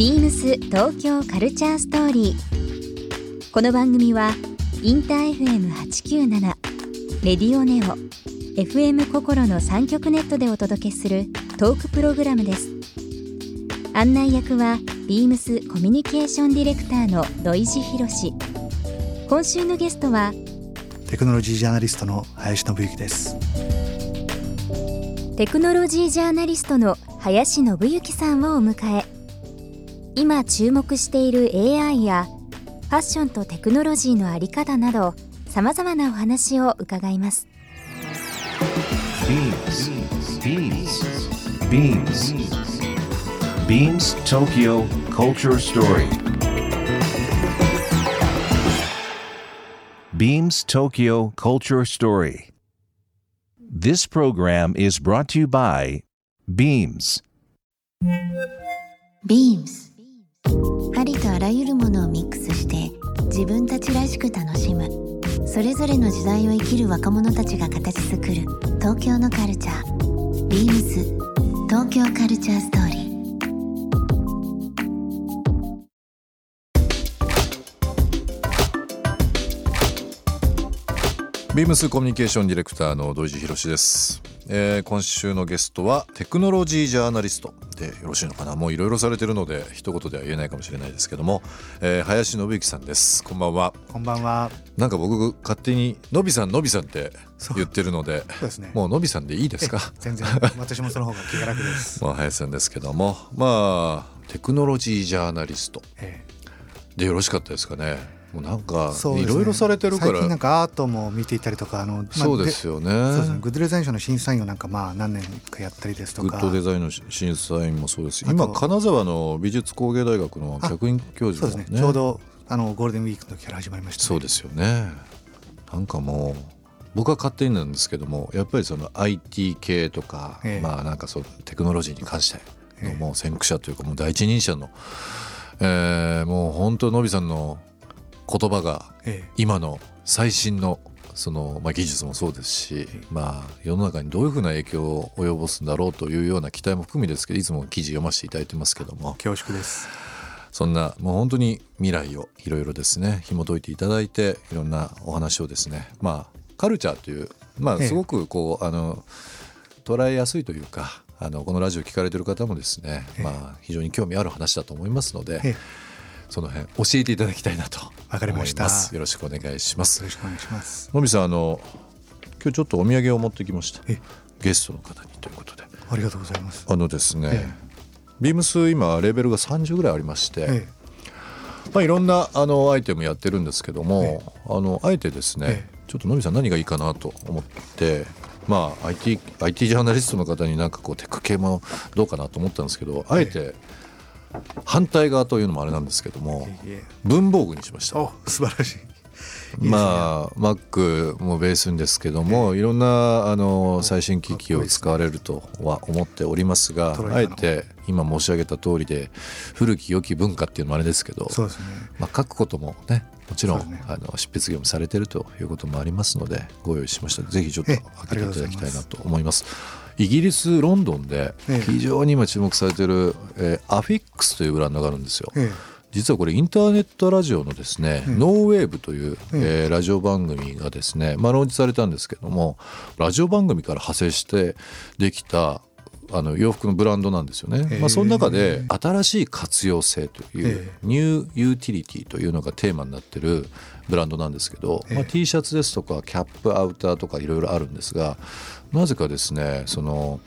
ビームス東京カルチャーストーリー。この番組はインター FM897 レディオネオ FM 心の三極ネットでお届けするトークプログラムです。案内役はビームスコミュニケーションディレクターの土井博志。今週のゲストはテクノロジージャーナリストの林信之ですテクノロジージャーナリストの林信之さんをお迎え今注目している AI やファッションとテクノロジーのあり方などさまざまなお話を伺います BeamsBeamsBeamsTokyo Culture Story Beams Tokyo Culture Story This program is brought to you by Beams Beams ありとあらゆるものをミックスして自分たちらしく楽しむ。それぞれの時代を生きる若者たちが形作る。東京のカルチャー。Beams 東京カルチャーストーリー。ビームスコミュニケーションディレクターの土井博です、えー今週のゲストはテクノロジージャーナリスト。でよろしいのかな？もういろいろされてるので一言では言えないかもしれないですけども、えー林信之さんです。こんばんは。こんばんは。なんか僕勝手にのびさんのびさんって言ってるのでそうですね。もうのびさんでいいですか？全然。私もその方が気が楽です、まあ林さんですけども。まあテクノロジージャーナリスト。え。でよろしかったですかね？もうなんかいろいろされてるか最近なんらかアートも見ていたりとかあの、まあそうですよね。グッドデザイン賞の審査員をなんかまあ何年かやったりですとか。グッドデザインの審査員もそうです今金沢の美術工芸大学の客員教授もね。そうですね。ちょうどあのゴールデンウィークの時から始まりました、ね、そうですよね。なんかもう僕は勝手になんですけどもやっぱりその IT 系とか、ええ。まあなんかそうテクノロジーに関してのええ。もう先駆者というかもう第一人者の、えーもう本当のびさんの言葉がえ今の最新のその、まあ、技術もそうですし、まあ、世の中にどういうふうな影響を及ぼすんだろうというような期待も含みですけどいつも記事読ませていただいてますけども。え恐縮です。そんなもう本当に未来をいろいろですね紐解いていただいていろんなお話をですねまあカルチャーというまええ。あすごくこうあの捉えやすいというかあのこのラジオ聞かれてる方もですね、ええ。まあ非常に興味ある話だと思いますので、ええその辺教えていただきたいなとわかりました。よろしくお願いします。よろしくお願いします。のびさんあの今日ちょっとお土産を持ってきました。えゲストの方にということで。ありがとうございます。あのですね、えビームス今レベルが30ぐらいありまして、えまあ、いろんなあのアイテムやってるんですけども、えあのあえてですね、えちょっとのびさん何がいいかなと思って、まあ、IT, IT ジャーナリストの方になんかこうテク系もどうかなと思ったんですけどあえて反対側というのもあれなんですけども文房具にしました。お素晴らしい。いいね。まあ Mac もベースんですけども、いろんなあの最新機器を使われるとは思っておりますがあえて今申し上げた通りで古き良き文化っていうのもあれですけどそうですね。まあ、書くこともねもちろん、あの執筆業務されてるということもありますのでご用意しました。ぜひちょっとえ開えけていただきたいなと思います。イギリスロンドンでええ。非常に今注目されてる、えー AFFIX というブランドがあるんですよ。え実はこれインターネットラジオのですね、うん Know Wave という、ええ。ーラジオ番組がですね、まあ、ローンチされたんですけどもラジオ番組から派生してできたあの洋服のブランドなんですよね。まあ、その中で新しい活用性というえ new utility というのがテーマになってるブランドなんですけど、ええ。まあ、T シャツですとかキャップアウターとかいろいろあるんですがなぜかですねその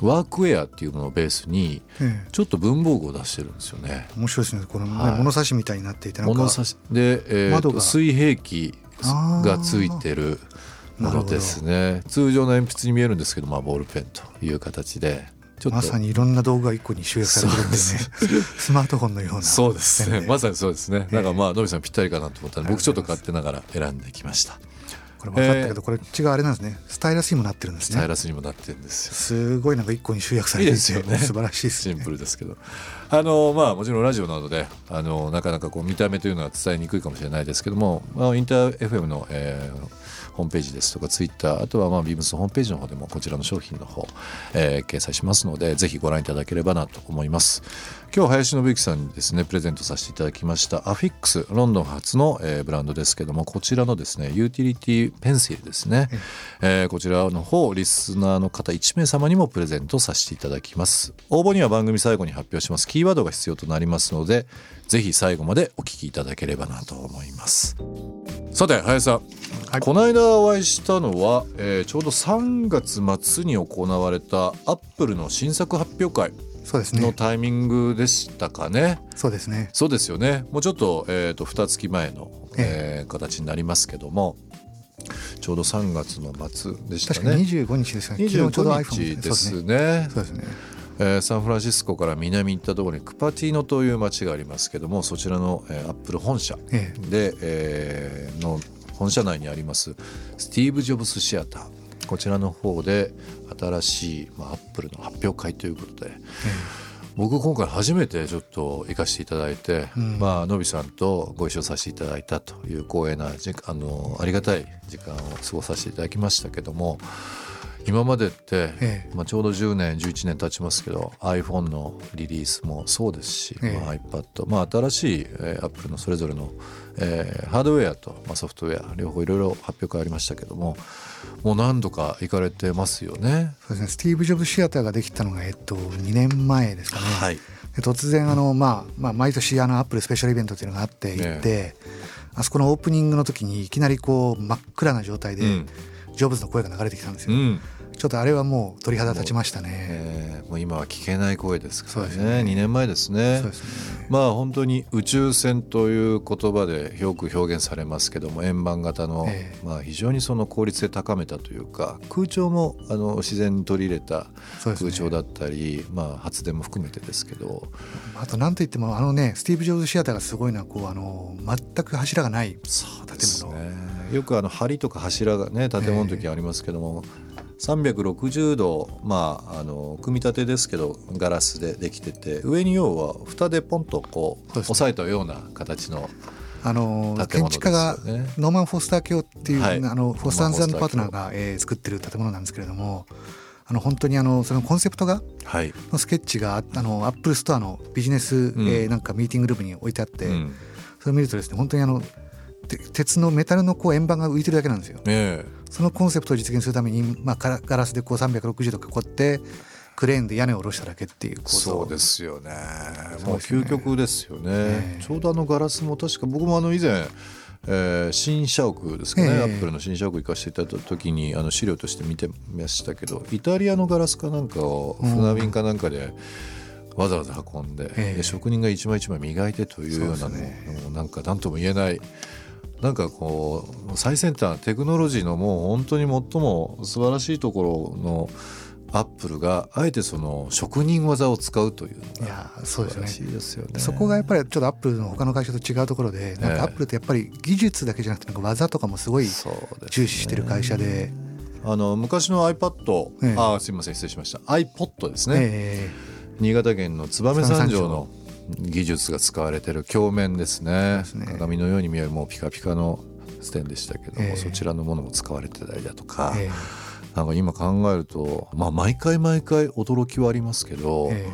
ワークウェアっていうものをベースにええ。ちょっと文房具を出してるんですよね。え面白いですね。この、ねはい。物差しみたいになっていてなんか物差し。で、えー窓が。と水平器がついてるものですね。通常の鉛筆に見えるんですけど、まあ、ボールペンという形で。まさにいろんな道具が一個に集約されてるんです。ね スマートフォンのような。そうですね。まさにそうですね。なんかまあのびさんぴったりかなと思ったので僕ちょっと勝手ながら選んできました。これ分かったけど、これ違うあれなんですね。スタイラスにもなってるんですね。スタイラスにもなってるんですよ。すごいなんか一個に集約されていていいですよね。素晴らしいですね。シンプルですけどあのまあもちろんラジオなどであのなかなかこう見た目というのは伝えにくいかもしれないですけども、まあ、インター FM の、えーホームページですとかツイッターあとはまあビームスホームページの方でもこちらの商品の方、えー、掲載しますのでぜひご覧いただければなと思います。今日林信之さんにですねプレゼントさせていただきましたアフィックスロンドン初の、えー、ブランドですけどもこちらのですねユーティリティペンシルですね、えー、こちらの方リスナーの方1名様にもプレゼントさせていただきます。応募には番組最後に発表しますキーワードが必要となりますのでぜひ最後までお聞きいただければなと思いますさて林さん、はい、この間お会いしたのは、えー、ちょうど3月末に行われたアップルの新作発表会そうですねのタイミングでしたかね。そうですね。そうですよね。もうちょっとえっ、ー、と二月前の、えー、形になりますけども。ちょうど3月の末でしたね。確か25日ですね。25日ですね。そうですね。えー、サンフランシスコから南に行ったところにクパティーノという町がありますけどもそちらの、えー、アップル本社で、えー、の本社内にありますスティーブ・ジョブスシアターこちらの方で新しい、まあ、アップルの発表会ということで、僕今回初めてちょっと行かせていただいて、うん、まあのびさんとご一緒させていただいたという光栄なあのありがたい時間を過ごさせていただきましたけども今までって、ええ、まあ、ちょうど10年11年経ちますけど iPhone のリリースもそうですし、え、まあ、iPad、まあ、新しい、えー、Apple のそれぞれの、えー、ハードウェアと、まあ、ソフトウェア両方いろいろ発表会ありましたけどももう何度か行かれてますよね。そうですね。スティーブ・ジョブシアターができたのが、えっと、2年前ですかね。はい、突然あの、まあまあ、毎年あのアップルスペシャルイベントっていうのがあって行って、ね、あそこのオープニングの時にいきなりこう真っ暗な状態で、うん、ジョブズの声が流れてきたんですよ。うんちょっとあれはもう鳥肌立ちましたね。えー、もう今は聞けない声ですからね。そうですね2年前ですね。そうですね。まあ本当に宇宙船という言葉でよく表現されますけども円盤型の、えー、まあ非常にその効率で高めたというか空調もあの自然に取り入れた空調だったり、ね、まあ発電も含めてですけど。あと何といってもあのねスティーブ・ジョブズシアターがすごいのはこうあの全く柱がない建物。ね、よくあの梁とか柱がね建物の時ありますけども。えー360度、まあ、あの組み立てですけどガラスでできてて上に要は蓋でポンとこう押さえたような形のあの建築家がノーマン・フォスター卿っていう、はい、あのフォスターズパートナーが、えー、作ってる建物なんですけれどもあの本当にあのそのコンセプトが、はい、のスケッチがあのアップルストアのビジネス、うん、えー、なんかミーティングルームに置いてあって、うん、それを見るとですね本当にあの鉄のメタルのこう円盤が浮いてるだけなんですよ。え。ーそのコンセプトを実現するために、まあ、ガラスでこう360度囲ってクレーンで屋根を下ろしただけっていうことそうですよね。もう究極ですよね、ね、ちょうどあのガラスも確か僕もあの以前えー、新社屋ですかね、えー、アップルの新社屋行かせていただいた時にあの資料として見てましたけどイタリアのガラスかなんかを船便かなんかでわざわざ運んでえー、で職人が一枚一枚磨いてというようなの、ね、なんか何とも言えないなんかこう最先端テクノロジーのもう本当に最も素晴らしいところのアップルがあえてその職人技を使うといういやそうですね。ですよね。そこがやっぱりちょっとアップルの他の会社と違うところでなんかアップルってやっぱり技術だけじゃなくてなんか技とかもすごい重視してる会社で。あの昔の iPad、ええ、あすみません失礼しました。iPod ですね、え、新潟県の燕三条の技術が使われてる鏡面ですね。鏡のように見えるもうピカピカのステンでしたけども、えー、そちらのものも使われてたりだとか、えー、なんか今考えると、まあ、毎回毎回驚きはありますけど、え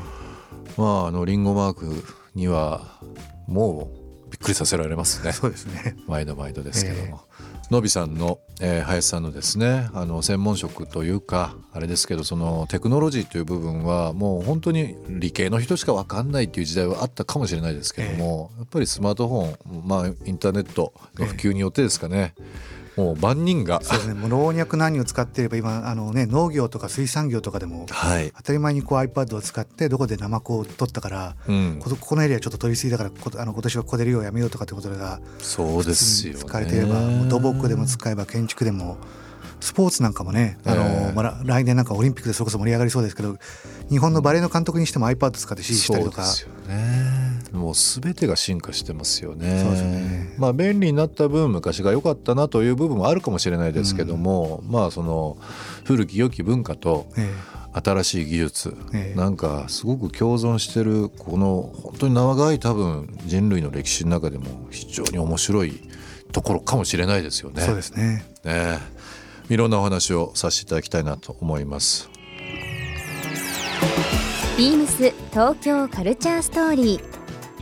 ー、まああのリンゴマークにはもうびっくりさせられますね。そうですね。毎度毎度ですけども。のびさんの、えー、林さんのですねあの専門職というかあれですけどそのテクノロジーという部分はもう本当に理系の人しか分かんないっていう時代はあったかもしれないですけども、えー、やっぱりスマートフォン、まあ、インターネットの普及によってですかね、えーもう万人が。そうですね。もう老若男女を使っていれば今あの、ね、農業とか水産業とかでも、はい、当たり前にこう iPad を使ってどこでナマコを取ったから、うん、ここのエリアちょっと取りすぎだからこあの今年はここで量をやめようとかってことがそうですよ、ね、使えていれば土木でも使えば建築でも。スポーツなんかもね、あの、えー、まあ、来年なんかオリンピックでそれこそ盛り上がりそうですけど日本のバレーの監督にしても iPad 使って指示したりとか。そうですよねもう全てが進化してますよね。ね。まあ便利になった分昔が良かったなという部分もあるかもしれないですけども、うん、まあその古き良き文化と新しい技術、えー、なんかすごく共存してるこの本当に長い多分人類の歴史の中でも非常に面白いところかもしれないですよね。そうですね。ねいろんなお話をさせていただきたいなと思います。ビームス東京カルチャーストーリー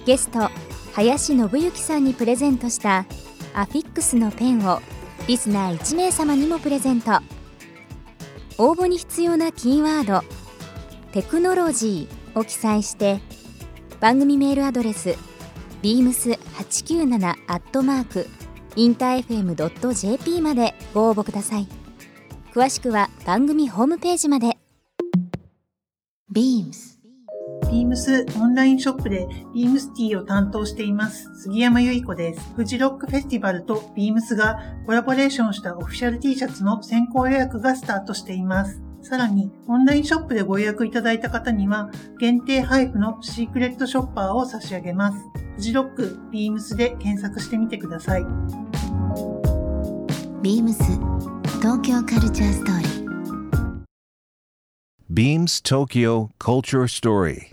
ゲスト林信之さんにプレゼントしたアフィックスのペンをリスナー1名様にもプレゼント。応募に必要なキーワード「テクノロジー」を記載して番組メールアドレス beams897-infm.jp までご応募ください。詳しくは番組ホームページまで。ムスオンラインショップでビームスティーを担当しています。杉山由衣子です。フジロックフェスティバルとビームスがコラボレーションしたオフィシャル T シャツの先行予約がスタートしています。さらに、オンラインショップでご予約いただいた方には、限定配布のシークレットショッパーを差し上げます。フジロック、ビームスで検索してみてください。ビームス東京カルチャーストーリー。Beams Tokyo Culture Story